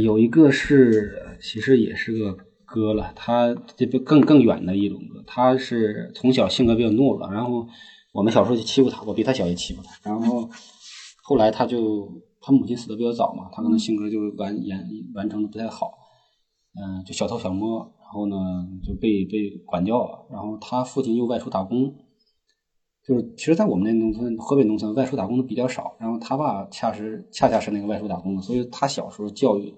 呃，有一个是其实也是个哥了，他这个更更远的一种哥，他是从小性格比较懦弱，然后我们小时候就欺负他，我比他小也欺负他，然后后来他就他母亲死的比较早嘛，他可能性格就是完完完成的不太好，嗯、就小偷小摸，然后呢就被被管教了，然后他父亲又外出打工，就是其实，在我们那农村，河北农村外出打工的比较少，然后他爸恰是恰恰是那个外出打工的，所以他小时候教育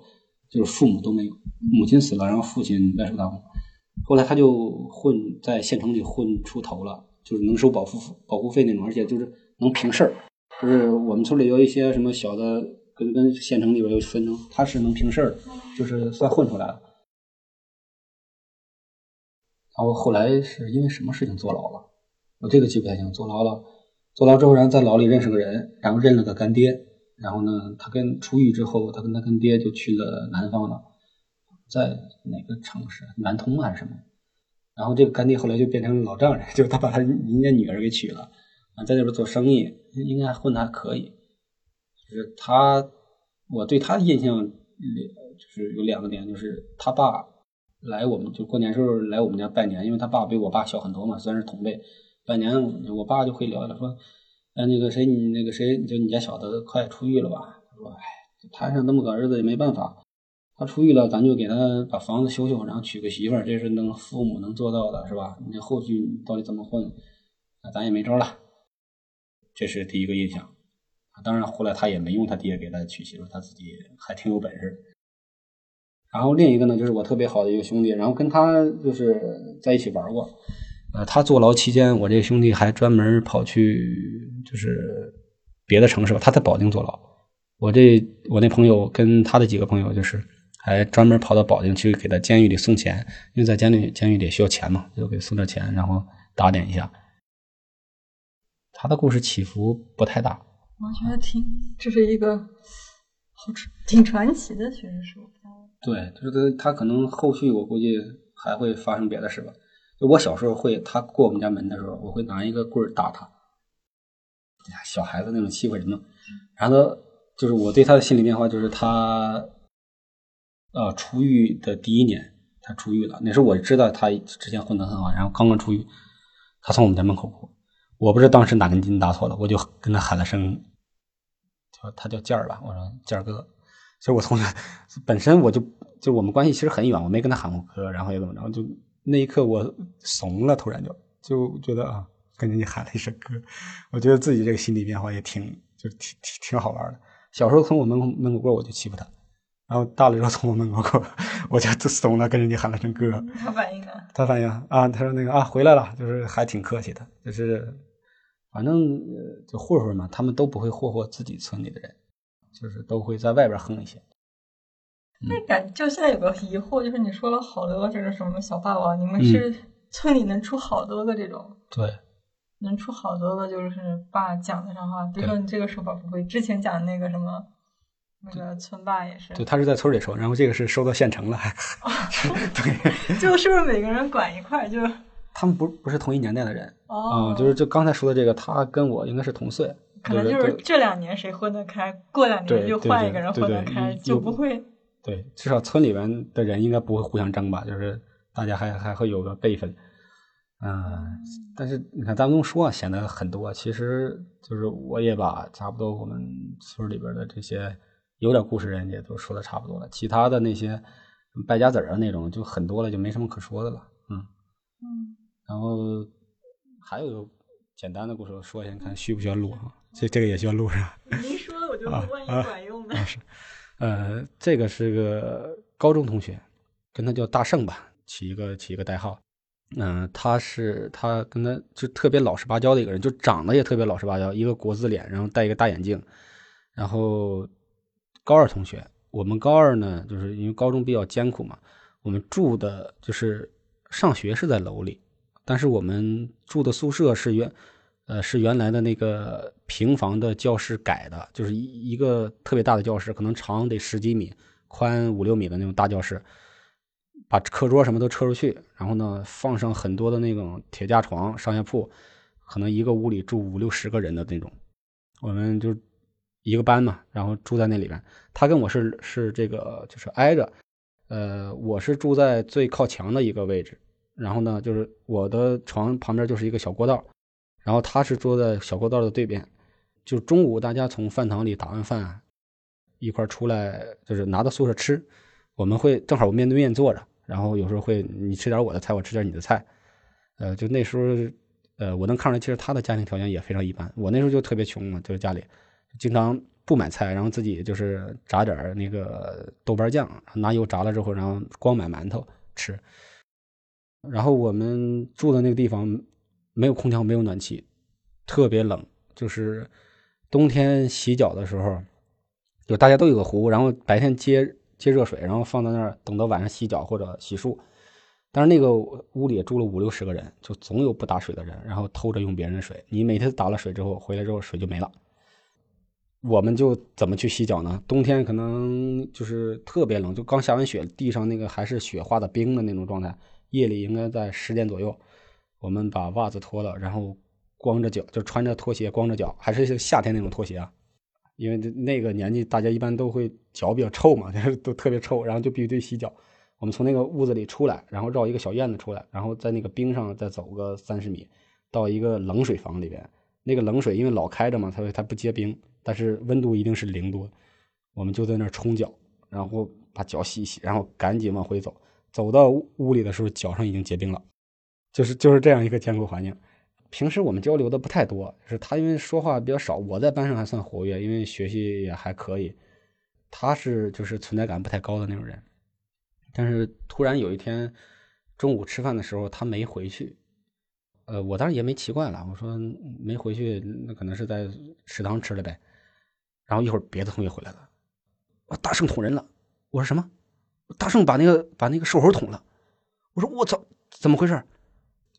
就是父母都没有，母亲死了，然后父亲外出打工，后来他就混在县城里混出头了，就是能收保护保护费那种，而且就是能平事儿，就是我们村里有一些什么小的跟跟县城里边有分成，他是能平事儿，就是算混出来了。然后后来是因为什么事情坐牢了？我这个记不太清，坐牢了，坐牢之后，然后在牢里认识个人，然后认了个干爹，然后呢，他跟出狱之后，他跟他干爹就去了南方了，在哪个城市？南通还是什么？然后这个干爹后来就变成老丈人，就他把他人家女儿给娶了，啊，在那边做生意，应该混的还可以。就是他，我对他的印象，就是有两个点，就是他爸来我们就过年时候来我们家拜年，因为他爸比我爸小很多嘛，虽然是同辈。半年，我爸就会聊聊说，哎，那个谁，你那个谁，就你家小子快出狱了吧？他说，哎，摊上那么个儿子也没办法，他出狱了，咱就给他把房子修修，然后娶个媳妇儿，这是能父母能做到的，是吧？你后续到底怎么混，那咱也没招了。这是第一个印象。当然，后来他也没用他爹给他娶媳妇，他自己还挺有本事。然后另一个呢，就是我特别好的一个兄弟，然后跟他就是在一起玩过。呃，他坐牢期间，我这兄弟还专门跑去就是别的城市吧，他在保定坐牢。我这我那朋友跟他的几个朋友就是还专门跑到保定去给他监狱里送钱，因为在监狱监狱里需要钱嘛，就给送点钱，然后打点一下。他的故事起伏不太大，我觉得挺这是一个好挺传奇的，确实是。对，就是他可能后续我估计还会发生别的事吧。我小时候会，他过我们家门的时候，我会拿一个棍儿打他。小孩子那种欺负人嘛。然后呢，就是我对他的心理变化，就是他，呃，出狱的第一年，他出狱了。那时候我知道他之前混得很好，然后刚刚出狱，他从我们家门口过，我不知道当时哪根筋搭错了，我就跟他喊了声，叫他叫健儿吧，我说健儿哥。其实我从小本身我就就我们关系其实很远，我没跟他喊过哥，然后也怎么着，就那一刻我怂了，突然就就觉得啊，跟人家喊了一声哥，我觉得自己这个心理变化也挺就挺挺挺好玩的。小时候从我门门口过我就欺负他，然后大了之后从我门口过 我就怂了，跟人家喊了声哥。他反应呢？他反应啊，他说那个啊回来了，就是还挺客气的，就是反正就混混嘛，他们都不会霍霍自己村里的人。就是都会在外边横一些。那感就现在有个疑惑，就是你说了好多这个什么小霸王，你们是村里能出好多个这种？对，能出好多个就是爸讲的上话。比如说你这个说法不会，之前讲那个什么那个村霸也是。对，他是在村里收，然后这个是收到县城了，还对，就是不是每个人管一块就？他们不不是同一年代的人哦，就是就刚才说的这个，他跟我应该是同岁。可能就是这两年谁混得开，过两年就换一个人混得开，就不会。对，至少村里面的人应该不会互相争吧？就是大家还还会有个辈分。嗯，但是你看咱们这么说显得很多，其实就是我也把差不多我们村里边的这些有点故事人也都说的差不多了，其他的那些败家子儿啊那种就很多了，就没什么可说的了。嗯嗯，然后还有个简单的故事说一下，你看需不需要录啊？这这个也需要录是吧。您说的，我就万一管用呢。是，呃，这个是个高中同学，跟他叫大圣吧，起一个起一个代号。嗯，他是他跟他就特别老实巴交的一个人，就长得也特别老实巴交，一个国字脸，然后戴一个大眼镜。然后高二同学，我们高二呢，就是因为高中比较艰苦嘛，我们住的就是上学是在楼里，但是我们住的宿舍是原。呃，是原来的那个平房的教室改的，就是一一个特别大的教室，可能长得十几米，宽五六米的那种大教室，把课桌什么都撤出去，然后呢，放上很多的那种铁架床、上下铺，可能一个屋里住五六十个人的那种。我们就一个班嘛，然后住在那里边。他跟我是是这个就是挨着，呃，我是住在最靠墙的一个位置，然后呢，就是我的床旁边就是一个小过道，然后他是坐在小过道的对边。就中午大家从饭堂里打完饭，一块出来，就是拿到宿舍吃。我们会正好我面对面坐着，然后有时候会你吃点我的菜，我吃点你的菜。呃，就那时候，呃，我能看出来，其实他的家庭条件也非常一般。我那时候就特别穷嘛，就是家里经常不买菜，然后自己就是炸点那个豆瓣酱，拿油炸了之后，然后光买馒头吃。然后我们住的那个地方没有空调，没有暖气，特别冷。就是冬天洗脚的时候，就大家都有个壶，然后白天接接热水，然后放在那儿，等到晚上洗脚或者洗漱。但是那个屋里住了五六十个人，就总有不打水的人，然后偷着用别人的水。你每天打了水之后回来之后，水就没了。我们就怎么去洗脚呢？冬天可能就是特别冷，就刚下完雪，地上那个还是雪化的冰的那种状态。夜里应该在十点左右，我们把袜子脱了，然后光着脚，就穿着拖鞋，光着脚，还是夏天那种拖鞋啊。因为那个年纪，大家一般都会脚比较臭嘛，都特别臭，然后就必须得洗脚。我们从那个屋子里出来，然后绕一个小院子出来，然后在那个冰上再走个三十米，到一个冷水房里边。那个冷水因为老开着嘛，它它不结冰，但是温度一定是零度。我们就在那儿冲脚，然后把脚洗一洗，然后赶紧往回走。走到屋里的时候，脚上已经结冰了。就是就是这样一个艰苦环境。平时我们交流的不太多，就是他因为说话比较少，我在班上还算活跃，因为学习也还可以。他是就是存在感不太高的那种人。但是突然有一天中午吃饭的时候，他没回去。呃，我当时也没奇怪了，我说没回去，那可能是在食堂吃了呗。然后一会儿别的同学回来了，我大圣捅人了。我说什么？大圣把那个把那个瘦猴捅了。我说我操，怎么回事？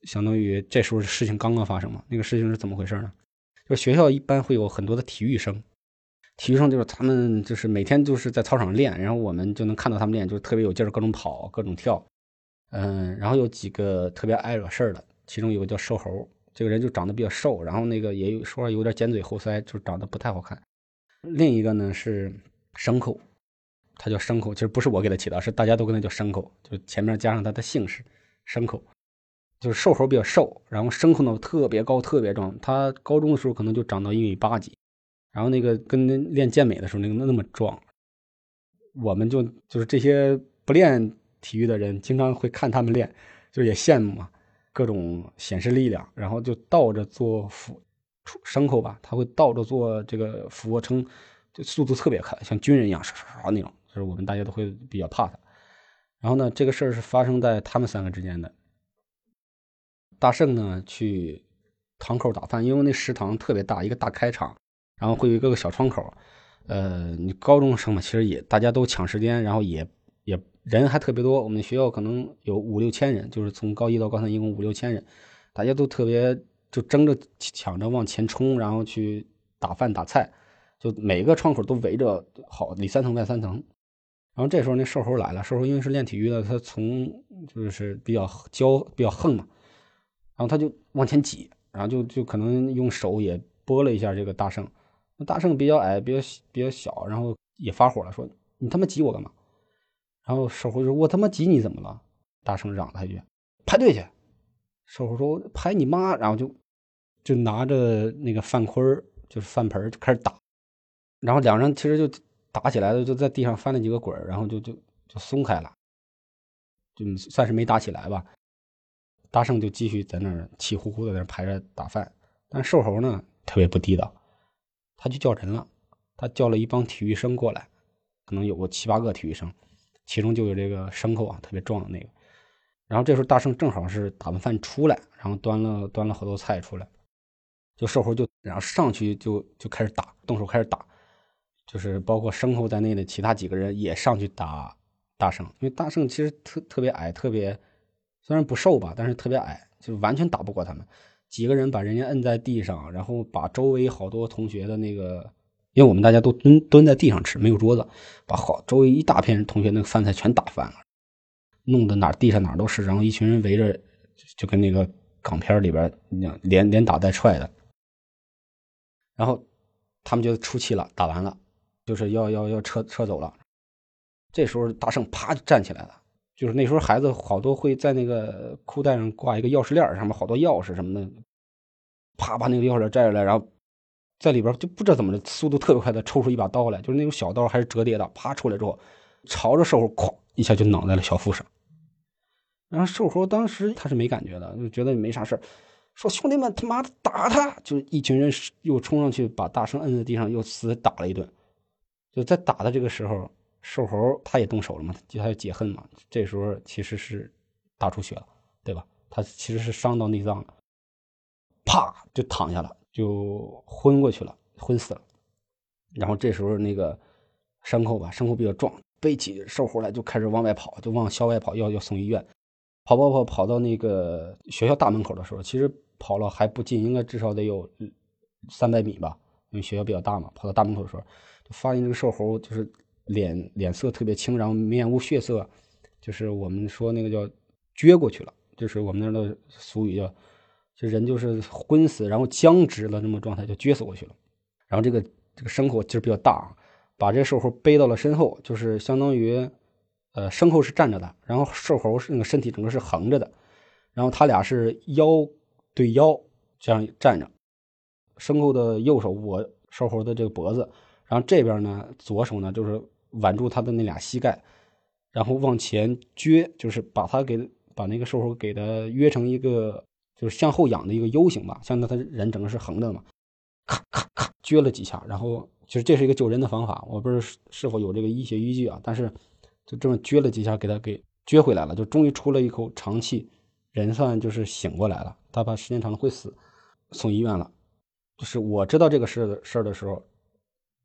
相当于这时候事情刚刚发生嘛。那个事情是怎么回事呢？就是学校一般会有很多的体育生。体育生就是他们，就是每天就是在操场上练，然后我们就能看到他们练，就是特别有劲儿，各种跑，各种跳，嗯，然后有几个特别爱惹事儿的，其中有个叫瘦猴，这个人就长得比较瘦，然后那个也有说话有点尖嘴猴腮，就长得不太好看。另一个呢是牲口，他叫牲口，其实不是我给他起的，是大家都跟他叫牲口，就前面加上他的姓氏，牲口，就是瘦猴比较瘦，然后牲口呢特别高，特别壮，他高中的时候可能就长到一米八几。然后那个跟练健美的时候那个那么壮，我们就就是这些不练体育的人，经常会看他们练，就也羡慕嘛，各种显示力量，然后就倒着做俯牲口吧，他会倒着做这个俯卧撑，就速度特别快，像军人一样唰唰唰那种，就是我们大家都会比较怕他。然后呢，这个事儿是发生在他们三个之间的。大圣呢去堂口打饭，因为那食堂特别大，一个大开场。然后会有一个个小窗口，呃，你高中生嘛，其实也大家都抢时间，然后也也人还特别多。我们学校可能有五六千人，就是从高一到高三一共五六千人，大家都特别就争着抢着往前冲，然后去打饭打菜，就每个窗口都围着好里三层外三层。然后这时候那瘦猴来了，瘦猴因为是练体育的，他从就是比较骄比较横嘛，然后他就往前挤，然后就就可能用手也拨了一下这个大圣。那大圣比较矮，比较比较小，然后也发火了，说：“你他妈挤我干嘛？”然后瘦猴说：“我他妈挤你怎么了？”大圣嚷他一句：“排队去！”瘦猴说：“排你妈！”然后就就拿着那个饭盔就是饭盆就开始打。然后两人其实就打起来了，就在地上翻了几个滚然后就就就松开了，就算是没打起来吧。大圣就继续在那儿气呼呼的在那排着打饭，但瘦猴呢特别不地道。他就叫人了，他叫了一帮体育生过来，可能有个七八个体育生，其中就有这个牲口啊，特别壮的那个。然后这时候大圣正好是打完饭出来，然后端了端了好多菜出来，就瘦猴就然后上去就就开始打，动手开始打，就是包括牲口在内的其他几个人也上去打大圣，因为大圣其实特特别矮，特别虽然不瘦吧，但是特别矮，就完全打不过他们。几个人把人家摁在地上，然后把周围好多同学的那个，因为我们大家都蹲蹲在地上吃，没有桌子，把好周围一大片同学那个饭菜全打翻了，弄得哪地上哪都是，然后一群人围着，就跟那个港片里边那样，连连打带踹的。然后他们就出气了，打完了，就是要要要撤撤走了。这时候大圣啪就站起来了，就是那时候孩子好多会在那个裤带上挂一个钥匙链，上面好多钥匙什么的，啪把那个钥匙链摘下来，然后在里边就不知道怎么的，速度特别快的抽出一把刀来，就是那种小刀还是折叠的，啪出来之后，朝着兽猴哐一下就挠在了小腹上。然后瘦猴当时他是没感觉的，就觉得没啥事说兄弟们他妈的打他！就一群人又冲上去把大圣摁在地上，又死打了一顿。就在打的这个时候，瘦猴他也动手了嘛，就他要解恨嘛。这时候其实是打出血了，对吧？他其实是伤到内脏了，啪就躺下了，就昏过去了，昏死了。然后这时候那个牲口吧，牲口比较壮，背起瘦猴来就开始往外跑，就往校外跑，要要送医院。跑跑跑跑到那个学校大门口的时候，其实跑了还不近，应该至少得有三百米吧，因为学校比较大嘛。跑到大门口的时候，就发现这个瘦猴就是脸脸色特别青，然后面无血色，就是我们说那个叫撅过去了，就是我们那儿的俗语叫，就人就是昏死，然后僵直了那么状态，就撅死过去了。然后这个这个牲口劲儿比较大，把这瘦猴背到了身后，就是相当于。呃，牲口是站着的，然后瘦猴那个身体整个是横着的，然后他俩是腰对腰这样站着，牲口的右手握瘦猴的这个脖子，然后这边呢左手呢就是挽住他的那俩膝盖，然后往前撅，就是把他给把那个瘦猴给他约成一个就是向后仰的一个 U 型吧，像他他人整个是横的嘛，咔咔咔撅了几下，然后其实这是一个救人的方法，我不知道是否有这个医学依据啊，但是。就这么撅了几下，给他给撅回来了，就终于出了一口长气，人算就是醒过来了。他怕时间长了会死，送医院了。就是我知道这个事的事的时候，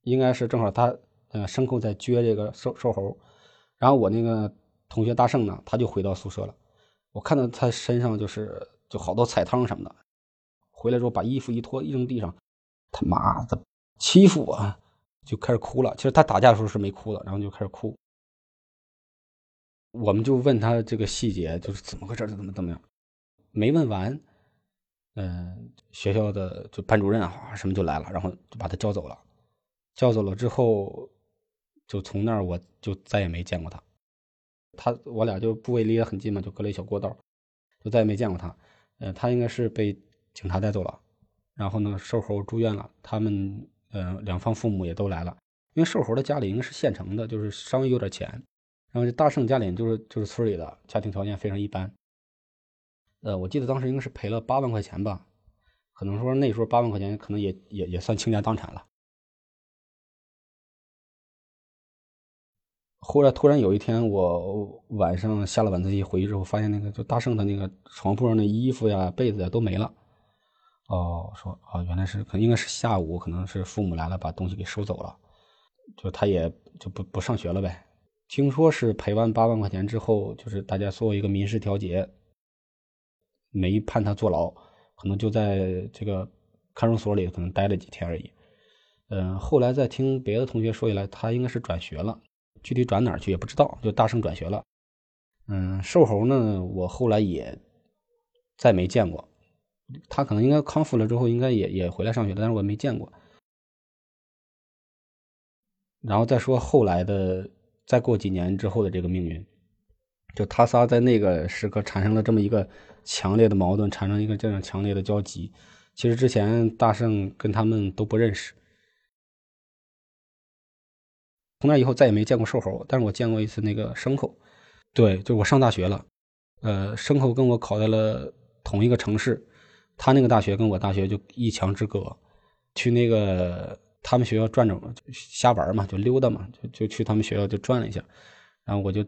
应该是正好他呃牲口在撅这个瘦瘦猴，然后我那个同学大圣呢，他就回到宿舍了。我看到他身上就是就好多彩汤什么的，回来之后把衣服一脱一扔地上，他妈的欺负我，就开始哭了。其实他打架的时候是没哭的，然后就开始哭。我们就问他这个细节，就是怎么回事，怎么怎么样，没问完，嗯，学校的就班主任啊什么就来了，然后就把他叫走了，叫走了之后，就从那儿我就再也没见过他，他我俩就部位离得很近嘛，就隔了一小过道，就再也没见过他，呃，他应该是被警察带走了，然后呢，瘦猴住院了，他们呃两方父母也都来了，因为瘦猴的家里应该是县城的，就是稍微有点钱。然后这大圣家里就是就是村里的，家庭条件非常一般。呃，我记得当时应该是赔了八万块钱吧，可能说那时候八万块钱可能也也也算倾家荡产了。后来突然有一天，我晚上下了晚自习回去之后，发现那个就大圣的那个床铺上的衣服呀、被子呀都没了。哦，说啊，原来是可能应该是下午，可能是父母来了，把东西给收走了，就他也就不不上学了呗。听说是赔完八万块钱之后，就是大家做一个民事调解，没判他坐牢，可能就在这个看守所里可能待了几天而已。嗯，后来再听别的同学说起来，他应该是转学了，具体转哪儿去也不知道，就大圣转学了。嗯，瘦猴呢，我后来也再没见过，他可能应该康复了之后，应该也也回来上学了，但是我没见过。然后再说后来的。再过几年之后的这个命运，就他仨在那个时刻产生了这么一个强烈的矛盾，产生一个这样强烈的交集。其实之前大圣跟他们都不认识，从那以后再也没见过瘦猴，但是我见过一次那个牲口。对，就我上大学了，呃，牲口跟我考在了同一个城市，他那个大学跟我大学就一墙之隔，去那个。他们学校转转，就瞎玩嘛，就溜达嘛，就就去他们学校就转了一下，然后我就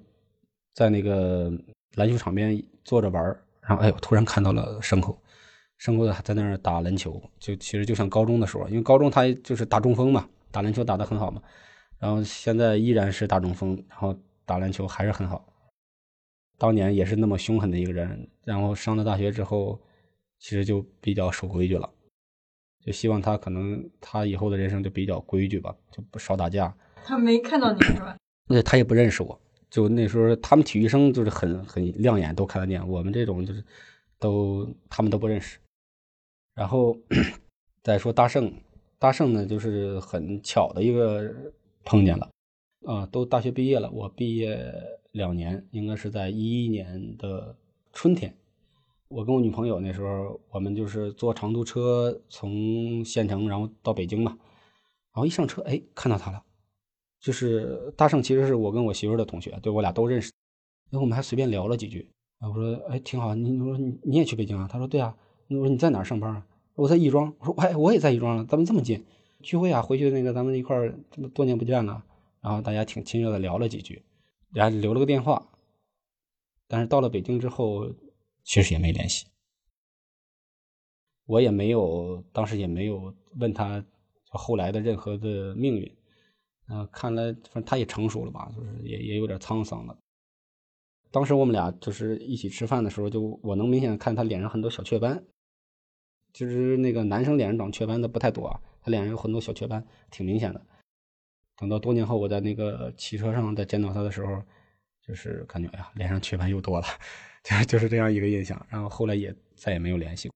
在那个篮球场边坐着玩然后哎，我突然看到了牲口，牲口在那儿打篮球，就其实就像高中的时候，因为高中他就是打中锋嘛，打篮球打得很好嘛，然后现在依然是大中锋，然后打篮球还是很好，当年也是那么凶狠的一个人，然后上了大学之后，其实就比较守规矩了。就希望他可能他以后的人生就比较规矩吧，就不少打架。他没看到你是吧？那他也不认识我。就那时候他们体育生就是很很亮眼，都看得见。我们这种就是都他们都不认识。然后 再说大圣，大圣呢，就是很巧的一个碰见了，啊，都大学毕业了，我毕业两年，应该是在一一年的春天。我跟我女朋友那时候，我们就是坐长途车从县城，然后到北京嘛。然后一上车，哎，看到他了，就是大圣，其实是我跟我媳妇的同学，对我俩都认识。然后我们还随便聊了几句。啊，我说，哎，挺好。你我说你你也去北京啊？他说，对啊。我说你在哪儿上班啊？我在亦庄。我说，哎，我也在亦庄了，咱们这么近，聚会啊，回去那个咱们一块儿，这么多年不见了。然后大家挺亲热的聊了几句，然后留了个电话。但是到了北京之后。其实也没联系，我也没有，当时也没有问他后来的任何的命运。啊，看来反正他也成熟了吧，就是也也有点沧桑了。当时我们俩就是一起吃饭的时候，就我能明显看他脸上很多小雀斑。其实那个男生脸上长雀斑的不太多啊，他脸上有很多小雀斑，挺明显的。等到多年后我在那个汽车上再见到他的时候，就是感觉哎呀，脸上雀斑又多了。就就是这样一个印象，然后后来也再也没有联系过。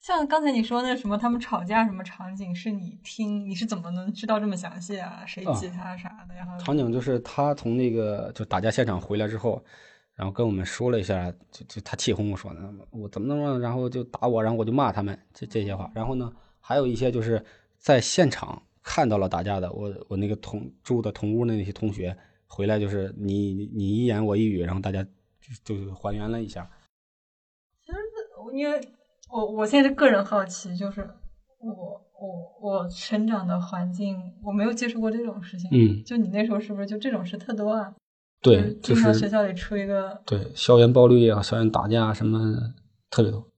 像刚才你说那什么，他们吵架什么场景，是你听你是怎么能知道这么详细啊？谁挤他啥的？然后场景就是他从那个就打架现场回来之后，然后跟我们说了一下，就就他气哄哄说的，我怎么怎么，然后就打我，然后我就骂他们这这些话。然后呢，还有一些就是在现场看到了打架的，我我那个同住的同屋的那些同学回来就是你你一言我一语，然后大家。就就还原了一下。其实，因为我我现在个人好奇，就是我我我成长的环境，我没有接触过这种事情。嗯，就你那时候是不是就这种事特多啊？对，经常学校里出一个对校园暴力啊，校园打架什么特别多。